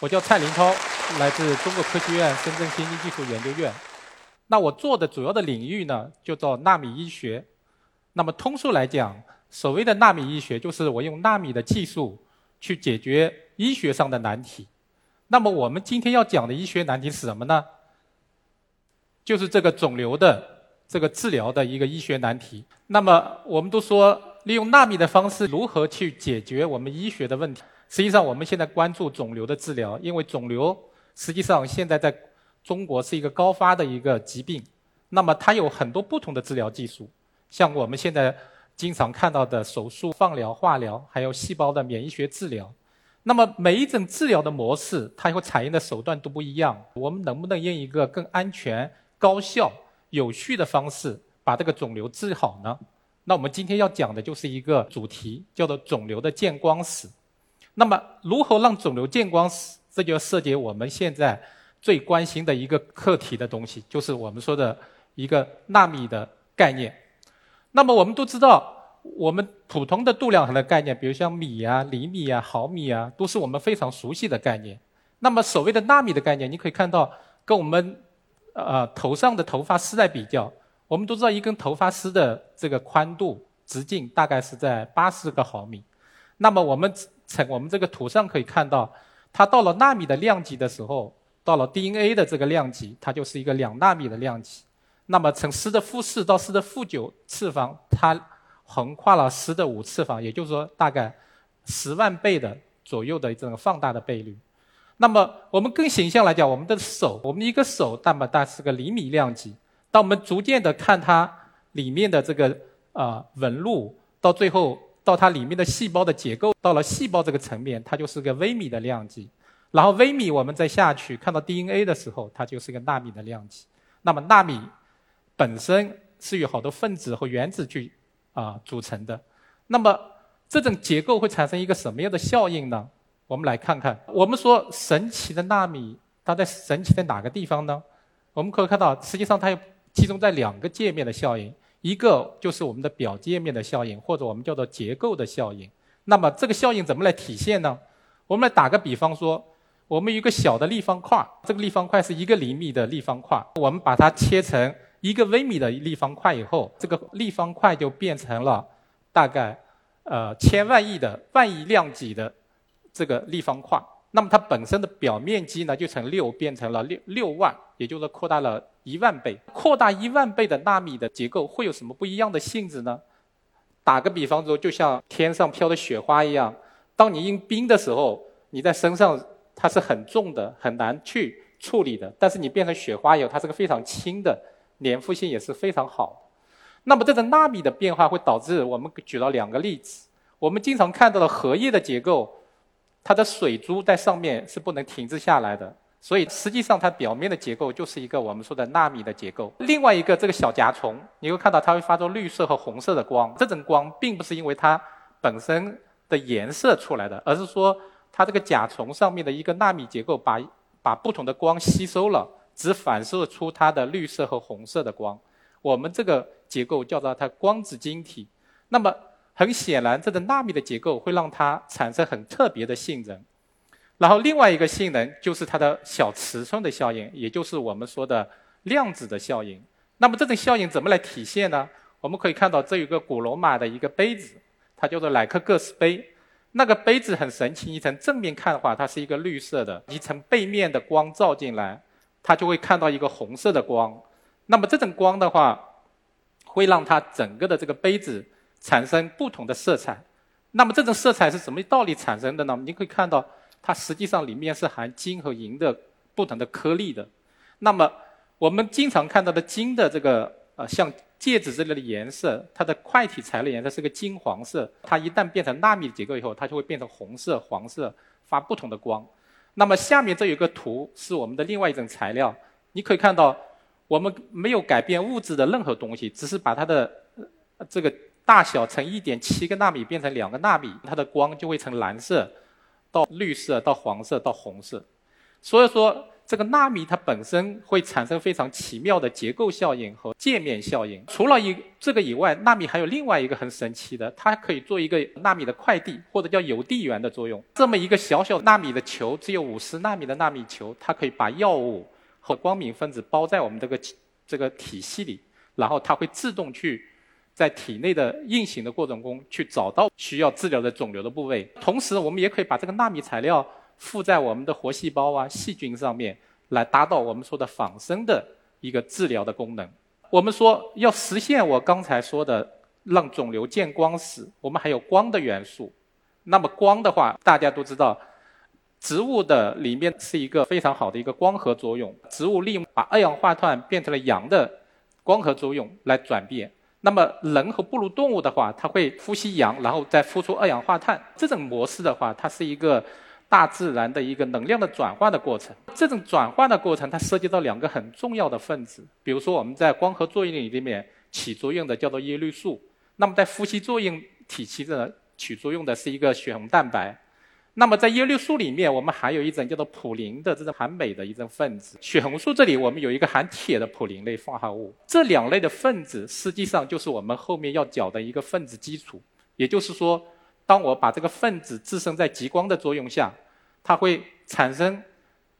我叫蔡林涛，来自中国科学院深圳先进技术研究院。那我做的主要的领域呢，就叫纳米医学。那么通俗来讲，所谓的纳米医学，就是我用纳米的技术去解决医学上的难题。那么我们今天要讲的医学难题是什么呢？就是这个肿瘤的这个治疗的一个医学难题。那么我们都说，利用纳米的方式如何去解决我们医学的问题？实际上，我们现在关注肿瘤的治疗，因为肿瘤实际上现在在中国是一个高发的一个疾病。那么它有很多不同的治疗技术，像我们现在经常看到的手术、放疗、化疗，还有细胞的免疫学治疗。那么每一种治疗的模式，它会采用的手段都不一样。我们能不能用一个更安全？高效、有序的方式把这个肿瘤治好呢？那我们今天要讲的就是一个主题，叫做肿瘤的见光死。那么，如何让肿瘤见光死？这就涉及我们现在最关心的一个课题的东西，就是我们说的一个纳米的概念。那么，我们都知道，我们普通的度量衡的概念，比如像米啊、厘米啊、毫米啊，都是我们非常熟悉的概念。那么，所谓的纳米的概念，你可以看到跟我们呃，头上的头发丝来比较，我们都知道一根头发丝的这个宽度、直径大概是在八十个毫米。那么我们从我们这个图上可以看到，它到了纳米的量级的时候，到了 DNA 的这个量级，它就是一个两纳米的量级。那么从十的负四到十的负九次方，它横跨了十的五次方，也就是说大概十万倍的左右的这种放大的倍率。那么我们更形象来讲，我们的手，我们一个手，那么大是个厘米量级。当我们逐渐的看它里面的这个啊纹路，到最后到它里面的细胞的结构，到了细胞这个层面，它就是个微米的量级。然后微米我们再下去看到 DNA 的时候，它就是个纳米的量级。那么纳米本身是由好多分子和原子去啊组成的。那么这种结构会产生一个什么样的效应呢？我们来看看，我们说神奇的纳米，它在神奇在哪个地方呢？我们可以看到，实际上它有集中在两个界面的效应，一个就是我们的表界面的效应，或者我们叫做结构的效应。那么这个效应怎么来体现呢？我们来打个比方说，我们有一个小的立方块，这个立方块是一个厘米的立方块，我们把它切成一个微米的立方块以后，这个立方块就变成了大概呃千万亿的万亿量级的。这个立方块，那么它本身的表面积呢，就从六变成了六六万，也就是扩大了一万倍。扩大一万倍的纳米的结构会有什么不一样的性质呢？打个比方说，就像天上飘的雪花一样，当你用冰的时候，你在身上它是很重的，很难去处理的。但是你变成雪花以后，它是个非常轻的，粘附性也是非常好。那么这个纳米的变化会导致我们举了两个例子，我们经常看到的荷叶的结构。它的水珠在上面是不能停滞下来的，所以实际上它表面的结构就是一个我们说的纳米的结构。另外一个这个小甲虫，你会看到它会发出绿色和红色的光，这种光并不是因为它本身的颜色出来的，而是说它这个甲虫上面的一个纳米结构把把不同的光吸收了，只反射出它的绿色和红色的光。我们这个结构叫做它光子晶体。那么很显然，这个纳米的结构会让它产生很特别的性能。然后另外一个性能就是它的小尺寸的效应，也就是我们说的量子的效应。那么这种效应怎么来体现呢？我们可以看到，这有个古罗马的一个杯子，它叫做莱克各斯杯。那个杯子很神奇，你从正面看的话，它是一个绿色的；你从背面的光照进来，它就会看到一个红色的光。那么这种光的话，会让它整个的这个杯子。产生不同的色彩，那么这种色彩是什么道理产生的呢？你可以看到，它实际上里面是含金和银的不同的颗粒的。那么我们经常看到的金的这个呃像戒指之类的颜色，它的块体材料颜色是个金黄色。它一旦变成纳米结构以后，它就会变成红色、黄色，发不同的光。那么下面这有个图是我们的另外一种材料，你可以看到，我们没有改变物质的任何东西，只是把它的这个。大小从一点七个纳米变成两个纳米，它的光就会从蓝色到绿色到黄色到红色。所以说，这个纳米它本身会产生非常奇妙的结构效应和界面效应。除了一这个以外，纳米还有另外一个很神奇的，它可以做一个纳米的快递或者叫邮递员的作用。这么一个小小纳米的球，只有五十纳米的纳米球，它可以把药物和光敏分子包在我们这个这个体系里，然后它会自动去在体内的运行的过程中去找到需要治疗的肿瘤的部位。同时，我们也可以把这个纳米材料。附在我们的活细胞啊、细菌上面，来达到我们说的仿生的一个治疗的功能。我们说要实现我刚才说的让肿瘤见光死，我们还有光的元素。那么光的话，大家都知道，植物的里面是一个非常好的一个光合作用。植物利用把二氧化碳变成了氧的光合作用来转变。那么人和哺乳动物的话，它会呼吸氧，然后再呼出二氧化碳。这种模式的话，它是一个。大自然的一个能量的转换的过程，这种转换的过程，它涉及到两个很重要的分子，比如说我们在光合作用里面起作用的叫做叶绿素，那么在呼吸作用体系的起作用的是一个血红蛋白，那么在叶绿素里面，我们还有一种叫做普林的这种含镁的一种分子，血红素这里我们有一个含铁的普林类化合物，这两类的分子实际上就是我们后面要讲的一个分子基础，也就是说。当我把这个分子置身在极光的作用下，它会产生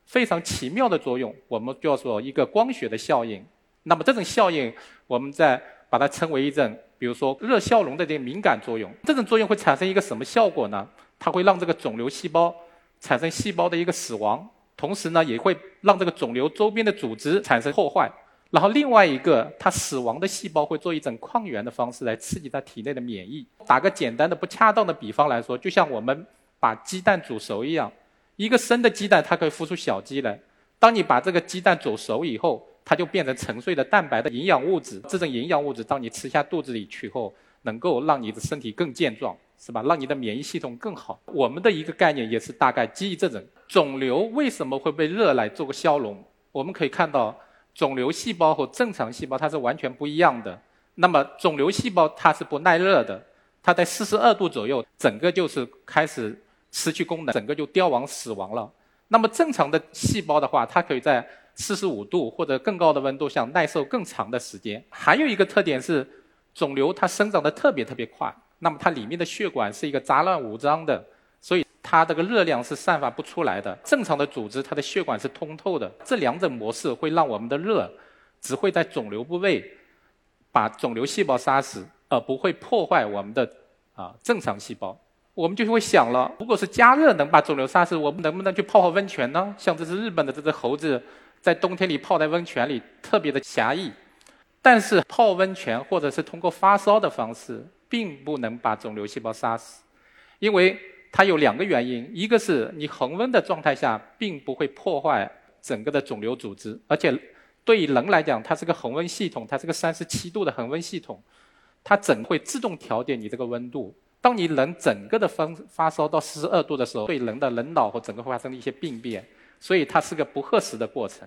非常奇妙的作用，我们叫做一个光学的效应。那么这种效应，我们再把它称为一种，比如说热效容的这个敏感作用。这种作用会产生一个什么效果呢？它会让这个肿瘤细胞产生细胞的一个死亡，同时呢，也会让这个肿瘤周边的组织产生破坏。然后另外一个，它死亡的细胞会做一种抗原的方式来刺激它体内的免疫。打个简单的不恰当的比方来说，就像我们把鸡蛋煮熟一样，一个生的鸡蛋它可以孵出小鸡来。当你把这个鸡蛋煮熟以后，它就变成沉睡的蛋白的营养物质。这种营养物质当你吃下肚子里去后，能够让你的身体更健壮，是吧？让你的免疫系统更好。我们的一个概念也是大概基于这种肿瘤为什么会被热来做个消融？我们可以看到。肿瘤细胞和正常细胞它是完全不一样的。那么肿瘤细胞它是不耐热的，它在四十二度左右，整个就是开始失去功能，整个就凋亡死亡了。那么正常的细胞的话，它可以在四十五度或者更高的温度下耐受更长的时间。还有一个特点是，肿瘤它生长的特别特别快，那么它里面的血管是一个杂乱无章的，所以。它这个热量是散发不出来的。正常的组织，它的血管是通透的。这两种模式会让我们的热只会在肿瘤部位把肿瘤细胞杀死，而不会破坏我们的啊正常细胞。我们就会想了，如果是加热能把肿瘤杀死，我们能不能去泡泡温泉呢？像这只日本的这只猴子，在冬天里泡在温泉里，特别的侠义。但是泡温泉或者是通过发烧的方式，并不能把肿瘤细胞杀死，因为。它有两个原因，一个是你恒温的状态下并不会破坏整个的肿瘤组织，而且对于人来讲，它是个恒温系统，它是个三十七度的恒温系统，它整会自动调节你这个温度。当你人整个的发发烧到四十二度的时候，对人的人脑和整个会发生一些病变，所以它是个不合适的过程。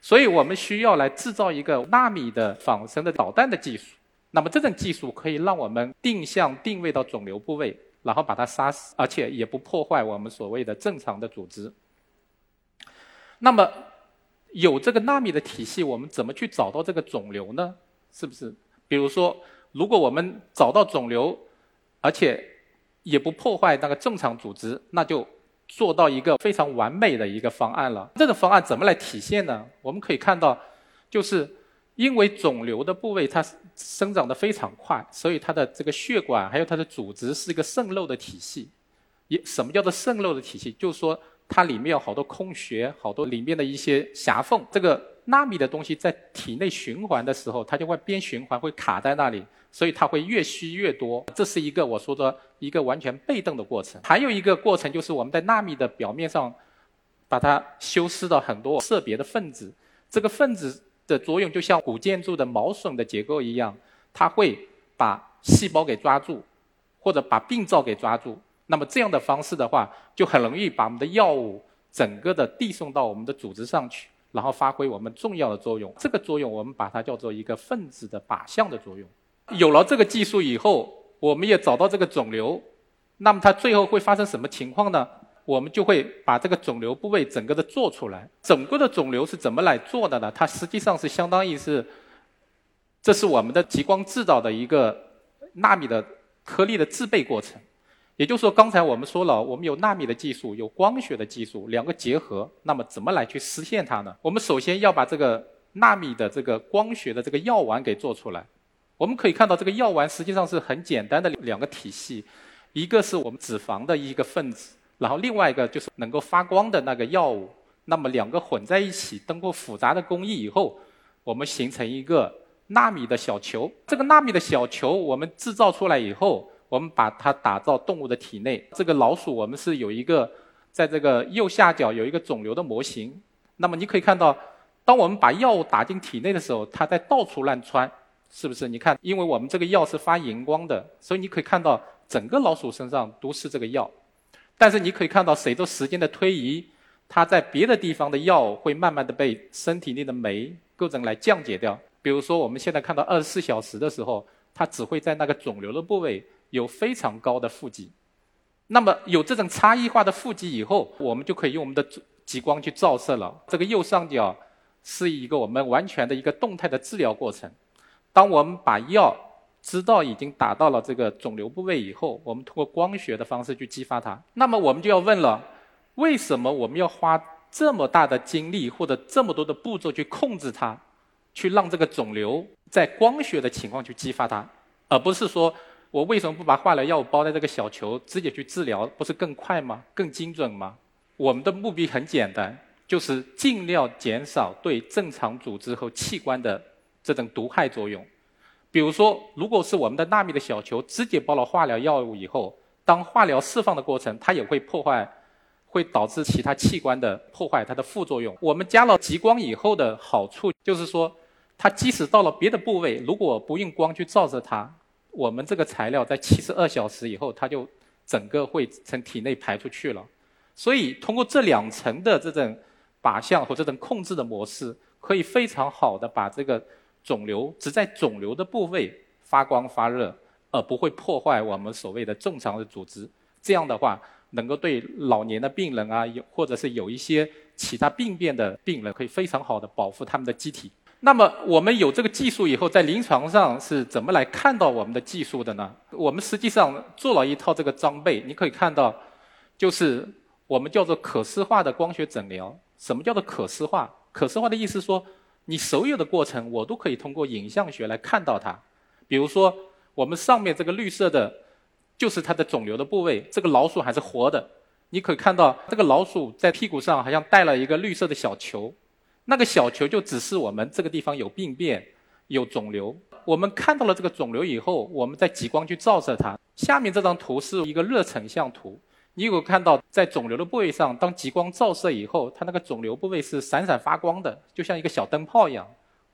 所以我们需要来制造一个纳米的仿生的导弹的技术。那么这种技术可以让我们定向定位到肿瘤部位。然后把它杀死，而且也不破坏我们所谓的正常的组织。那么，有这个纳米的体系，我们怎么去找到这个肿瘤呢？是不是？比如说，如果我们找到肿瘤，而且也不破坏那个正常组织，那就做到一个非常完美的一个方案了。这个方案怎么来体现呢？我们可以看到，就是。因为肿瘤的部位它生长的非常快，所以它的这个血管还有它的组织是一个渗漏的体系。也什么叫做渗漏的体系？就是说它里面有好多空穴，好多里面的一些狭缝。这个纳米的东西在体内循环的时候，它就会边循环会卡在那里，所以它会越吸越多。这是一个我说的一个完全被动的过程。还有一个过程就是我们在纳米的表面上把它修饰到很多色别的分子，这个分子。的作用就像古建筑的毛笋的结构一样，它会把细胞给抓住，或者把病灶给抓住。那么这样的方式的话，就很容易把我们的药物整个的递送到我们的组织上去，然后发挥我们重要的作用。这个作用我们把它叫做一个分子的靶向的作用。有了这个技术以后，我们也找到这个肿瘤，那么它最后会发生什么情况呢？我们就会把这个肿瘤部位整个的做出来。整个的肿瘤是怎么来做的呢？它实际上是相当于是，这是我们的激光制造的一个纳米的颗粒的制备过程。也就是说，刚才我们说了，我们有纳米的技术，有光学的技术，两个结合，那么怎么来去实现它呢？我们首先要把这个纳米的这个光学的这个药丸给做出来。我们可以看到，这个药丸实际上是很简单的两个体系，一个是我们脂肪的一个分子。然后另外一个就是能够发光的那个药物，那么两个混在一起，通过复杂的工艺以后，我们形成一个纳米的小球。这个纳米的小球我们制造出来以后，我们把它打造动物的体内。这个老鼠我们是有一个在这个右下角有一个肿瘤的模型。那么你可以看到，当我们把药物打进体内的时候，它在到处乱窜，是不是？你看，因为我们这个药是发荧光的，所以你可以看到整个老鼠身上都是这个药。但是你可以看到，随着时间的推移，它在别的地方的药会慢慢的被身体内的酶构成来降解掉。比如说，我们现在看到二十四小时的时候，它只会在那个肿瘤的部位有非常高的负极。那么有这种差异化的负极以后，我们就可以用我们的激光去照射了。这个右上角是一个我们完全的一个动态的治疗过程。当我们把药知道已经打到了这个肿瘤部位以后，我们通过光学的方式去激发它。那么我们就要问了：为什么我们要花这么大的精力或者这么多的步骤去控制它，去让这个肿瘤在光学的情况去激发它，而不是说我为什么不把化疗药物包在这个小球直接去治疗，不是更快吗？更精准吗？我们的目的很简单，就是尽量减少对正常组织和器官的这种毒害作用。比如说，如果是我们的纳米的小球直接包了化疗药物以后，当化疗释放的过程，它也会破坏，会导致其他器官的破坏，它的副作用。我们加了激光以后的好处就是说，它即使到了别的部位，如果不用光去照射它，我们这个材料在七十二小时以后，它就整个会从体内排出去了。所以，通过这两层的这种靶向和这种控制的模式，可以非常好的把这个。肿瘤只在肿瘤的部位发光发热，而不会破坏我们所谓的正常的组织。这样的话，能够对老年的病人啊，有或者是有一些其他病变的病人，可以非常好的保护他们的机体。那么，我们有这个技术以后，在临床上是怎么来看到我们的技术的呢？我们实际上做了一套这个装备，你可以看到，就是我们叫做可视化的光学诊疗。什么叫做可视化？可视化的意思说。你所有的过程，我都可以通过影像学来看到它。比如说，我们上面这个绿色的，就是它的肿瘤的部位。这个老鼠还是活的，你可以看到这个老鼠在屁股上好像带了一个绿色的小球，那个小球就指示我们这个地方有病变、有肿瘤。我们看到了这个肿瘤以后，我们再激光去照射它。下面这张图是一个热成像图。你有看到，在肿瘤的部位上，当激光照射以后，它那个肿瘤部位是闪闪发光的，就像一个小灯泡一样。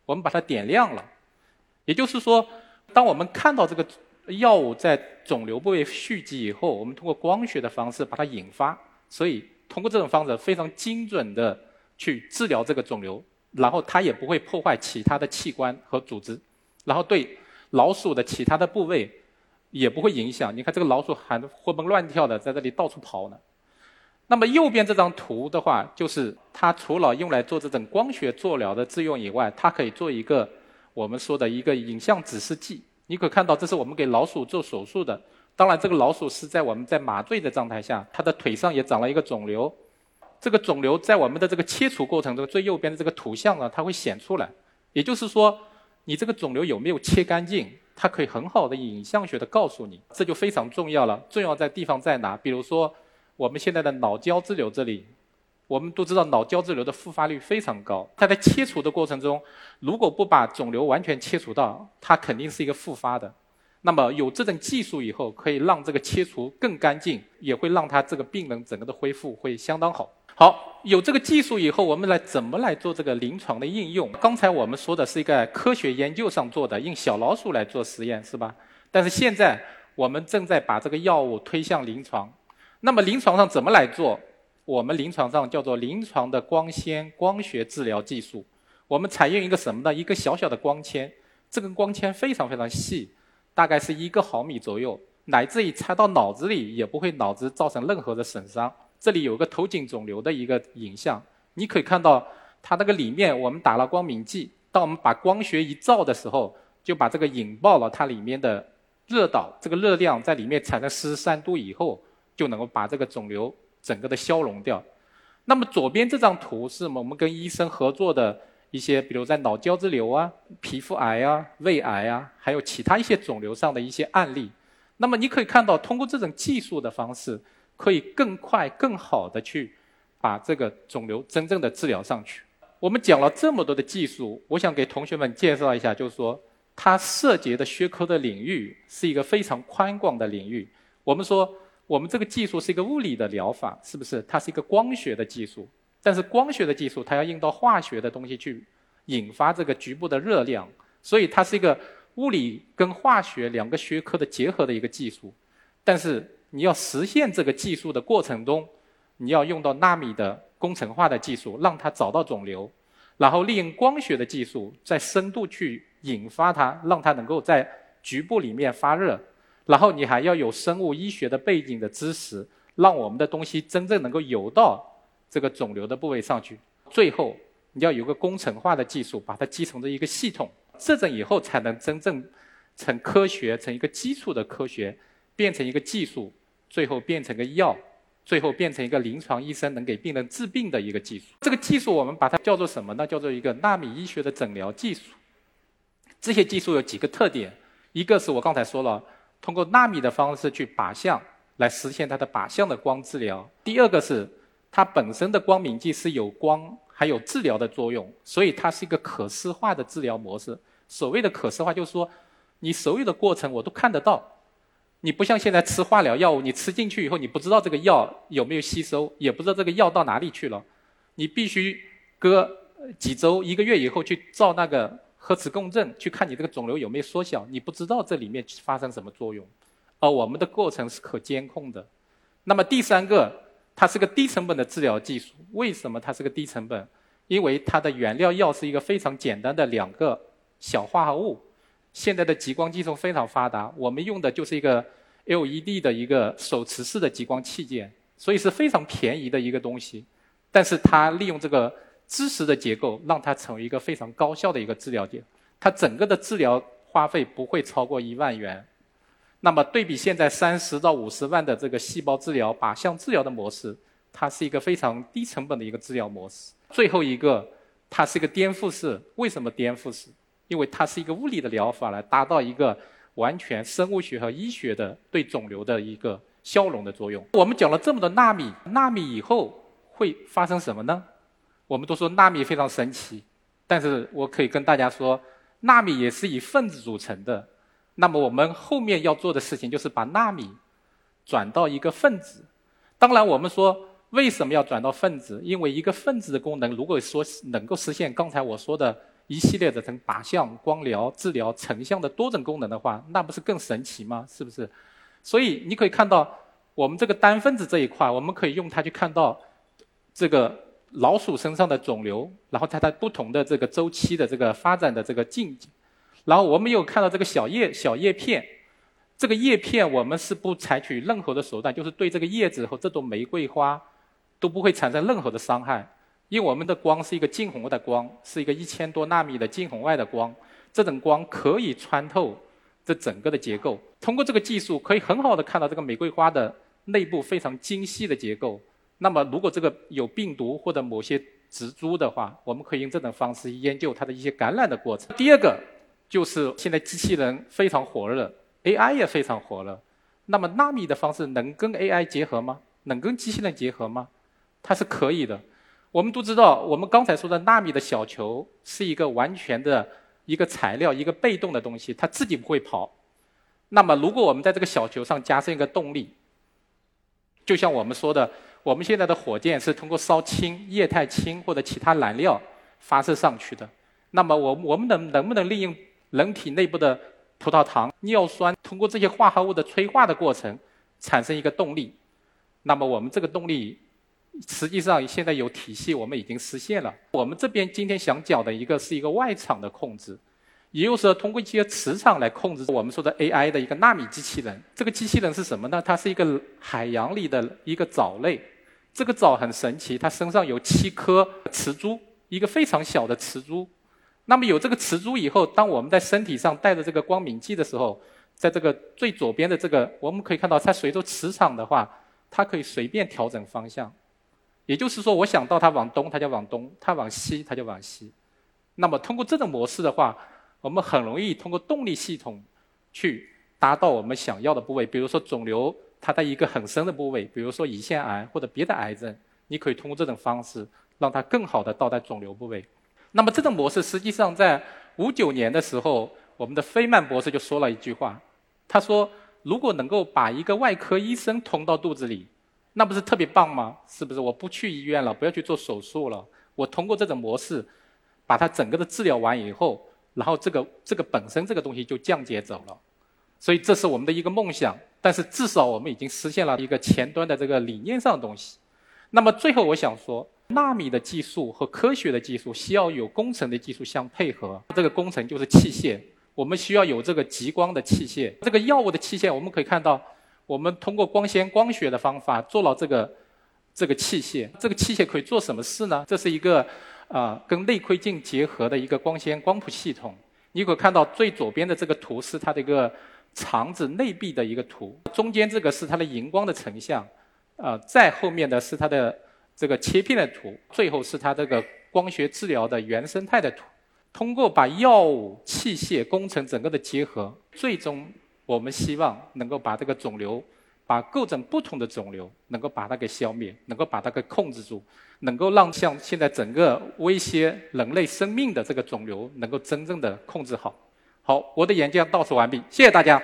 我们把它点亮了，也就是说，当我们看到这个药物在肿瘤部位蓄积以后，我们通过光学的方式把它引发，所以通过这种方式非常精准的去治疗这个肿瘤，然后它也不会破坏其他的器官和组织，然后对老鼠的其他的部位。也不会影响。你看这个老鼠还活蹦乱跳的在这里到处跑呢。那么右边这张图的话，就是它除了用来做这种光学做疗的自用以外，它可以做一个我们说的一个影像指示剂。你可看到这是我们给老鼠做手术的。当然，这个老鼠是在我们在麻醉的状态下，它的腿上也长了一个肿瘤。这个肿瘤在我们的这个切除过程中，最右边的这个图像呢，它会显出来。也就是说，你这个肿瘤有没有切干净？它可以很好的影像学的告诉你，这就非常重要了。重要在地方在哪？比如说，我们现在的脑胶质瘤这里，我们都知道脑胶质瘤的复发率非常高。它在切除的过程中，如果不把肿瘤完全切除到，它肯定是一个复发的。那么有这种技术以后，可以让这个切除更干净，也会让它这个病人整个的恢复会相当好。好，有这个技术以后，我们来怎么来做这个临床的应用？刚才我们说的是一个科学研究上做的，用小老鼠来做实验，是吧？但是现在我们正在把这个药物推向临床。那么临床上怎么来做？我们临床上叫做临床的光纤光学治疗技术。我们采用一个什么呢？一个小小的光纤，这根光纤非常非常细，大概是一个毫米左右，乃至于插到脑子里也不会脑子造成任何的损伤。这里有个头颈肿瘤的一个影像，你可以看到它那个里面我们打了光敏剂，当我们把光学一照的时候，就把这个引爆了它里面的热导，这个热量在里面产生四十三度以后，就能够把这个肿瘤整个的消融掉。那么左边这张图是我们跟医生合作的一些，比如在脑胶质瘤啊、皮肤癌啊、胃癌啊，还有其他一些肿瘤上的一些案例。那么你可以看到，通过这种技术的方式，可以更快、更好的去把这个肿瘤真正的治疗上去。我们讲了这么多的技术，我想给同学们介绍一下，就是说它涉及的学科的领域是一个非常宽广的领域。我们说。我们这个技术是一个物理的疗法，是不是？它是一个光学的技术，但是光学的技术它要用到化学的东西去引发这个局部的热量，所以它是一个物理跟化学两个学科的结合的一个技术。但是你要实现这个技术的过程中，你要用到纳米的工程化的技术，让它找到肿瘤，然后利用光学的技术在深度去引发它，让它能够在局部里面发热。然后你还要有生物医学的背景的知识，让我们的东西真正能够游到这个肿瘤的部位上去。最后你要有个工程化的技术，把它集成的一个系统，这种以后才能真正成科学，成一个基础的科学，变成一个技术，最后变成个药，最后变成一个临床医生能给病人治病的一个技术。这个技术我们把它叫做什么呢？叫做一个纳米医学的诊疗技术。这些技术有几个特点，一个是我刚才说了。通过纳米的方式去靶向，来实现它的靶向的光治疗。第二个是它本身的光敏剂是有光还有治疗的作用，所以它是一个可视化的治疗模式。所谓的可视化，就是说你所有的过程我都看得到。你不像现在吃化疗药物，你吃进去以后，你不知道这个药有没有吸收，也不知道这个药到哪里去了。你必须隔几周、一个月以后去照那个。核磁共振去看你这个肿瘤有没有缩小，你不知道这里面发生什么作用，而我们的过程是可监控的。那么第三个，它是个低成本的治疗技术。为什么它是个低成本？因为它的原料药是一个非常简单的两个小化合物。现在的激光技术非常发达，我们用的就是一个 LED 的一个手持式的激光器件，所以是非常便宜的一个东西。但是它利用这个。知识的结构让它成为一个非常高效的一个治疗点，它整个的治疗花费不会超过一万元。那么对比现在三十到五十万的这个细胞治疗靶向治疗的模式，它是一个非常低成本的一个治疗模式。最后一个，它是一个颠覆式。为什么颠覆式？因为它是一个物理的疗法来达到一个完全生物学和医学的对肿瘤的一个消融的作用。我们讲了这么多纳米，纳米以后会发生什么呢？我们都说纳米非常神奇，但是我可以跟大家说，纳米也是以分子组成的。那么我们后面要做的事情就是把纳米转到一个分子。当然，我们说为什么要转到分子？因为一个分子的功能，如果说能够实现刚才我说的一系列的成靶向、光疗、治疗、成像的多种功能的话，那不是更神奇吗？是不是？所以你可以看到，我们这个单分子这一块，我们可以用它去看到这个。老鼠身上的肿瘤，然后它在不同的这个周期的这个发展的这个进程，然后我们又看到这个小叶小叶片，这个叶片我们是不采取任何的手段，就是对这个叶子和这朵玫瑰花都不会产生任何的伤害，因为我们的光是一个近红外的光，是一个一千多纳米的近红外的光，这种光可以穿透这整个的结构，通过这个技术可以很好的看到这个玫瑰花的内部非常精细的结构。那么，如果这个有病毒或者某些植株的话，我们可以用这种方式研究它的一些感染的过程。第二个就是现在机器人非常火热，AI 也非常火热。那么纳米的方式能跟 AI 结合吗？能跟机器人结合吗？它是可以的。我们都知道，我们刚才说的纳米的小球是一个完全的一个材料，一个被动的东西，它自己不会跑。那么，如果我们在这个小球上加上一个动力，就像我们说的。我们现在的火箭是通过烧氢、液态氢或者其他燃料发射上去的。那么，我我们能能不能利用人体内部的葡萄糖、尿酸，通过这些化合物的催化的过程，产生一个动力？那么，我们这个动力实际上现在有体系，我们已经实现了。我们这边今天想讲的一个是一个外场的控制，也就是说，通过一些磁场来控制我们说的 AI 的一个纳米机器人。这个机器人是什么呢？它是一个海洋里的一个藻类。这个藻很神奇，它身上有七颗磁珠，一个非常小的磁珠。那么有这个磁珠以后，当我们在身体上带着这个光敏剂的时候，在这个最左边的这个，我们可以看到，它随着磁场的话，它可以随便调整方向。也就是说，我想到它往东，它就往东；它往西，它就往西。那么通过这种模式的话，我们很容易通过动力系统去达到我们想要的部位。比如说肿瘤，它在一个很深的部位，比如说胰腺癌或者别的癌症，你可以通过这种方式让它更好的到达肿瘤部位。那么这种模式实际上在五九年的时候，我们的菲曼博士就说了一句话，他说：“如果能够把一个外科医生通到肚子里，那不是特别棒吗？是不是？我不去医院了，不要去做手术了，我通过这种模式，把它整个的治疗完以后，然后这个这个本身这个东西就降解走了。所以这是我们的一个梦想，但是至少我们已经实现了一个前端的这个理念上的东西。那么最后我想说。”纳米的技术和科学的技术需要有工程的技术相配合，这个工程就是器械。我们需要有这个极光的器械，这个药物的器械，我们可以看到，我们通过光纤光学的方法做了这个这个器械。这个器械可以做什么事呢？这是一个啊跟内窥镜结合的一个光纤光谱系统。你可看到最左边的这个图是它的一个肠子内壁的一个图，中间这个是它的荧光的成像，啊，再后面的是它的。这个切片的图，最后是它这个光学治疗的原生态的图。通过把药物、器械、工程整个的结合，最终我们希望能够把这个肿瘤，把各种不同的肿瘤能够把它给消灭，能够把它给控制住，能够让像现在整个威胁人类生命的这个肿瘤能够真正的控制好。好，我的演讲到此完毕，谢谢大家。